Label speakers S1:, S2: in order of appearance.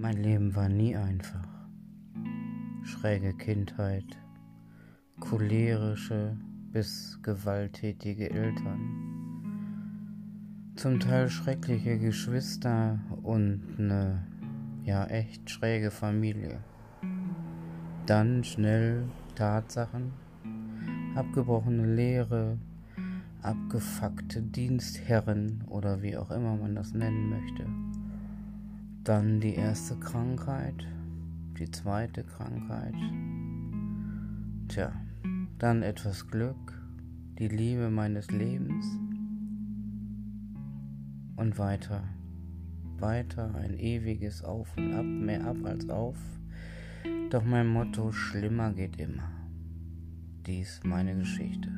S1: Mein Leben war nie einfach. Schräge Kindheit, cholerische bis gewalttätige Eltern, zum Teil schreckliche Geschwister und eine ja echt schräge Familie. Dann schnell Tatsachen, abgebrochene Lehre, abgefuckte Dienstherren oder wie auch immer man das nennen möchte. Dann die erste Krankheit, die zweite Krankheit. Tja, dann etwas Glück, die Liebe meines Lebens und weiter, weiter ein ewiges Auf und Ab, mehr ab als auf. Doch mein Motto, schlimmer geht immer. Dies meine Geschichte.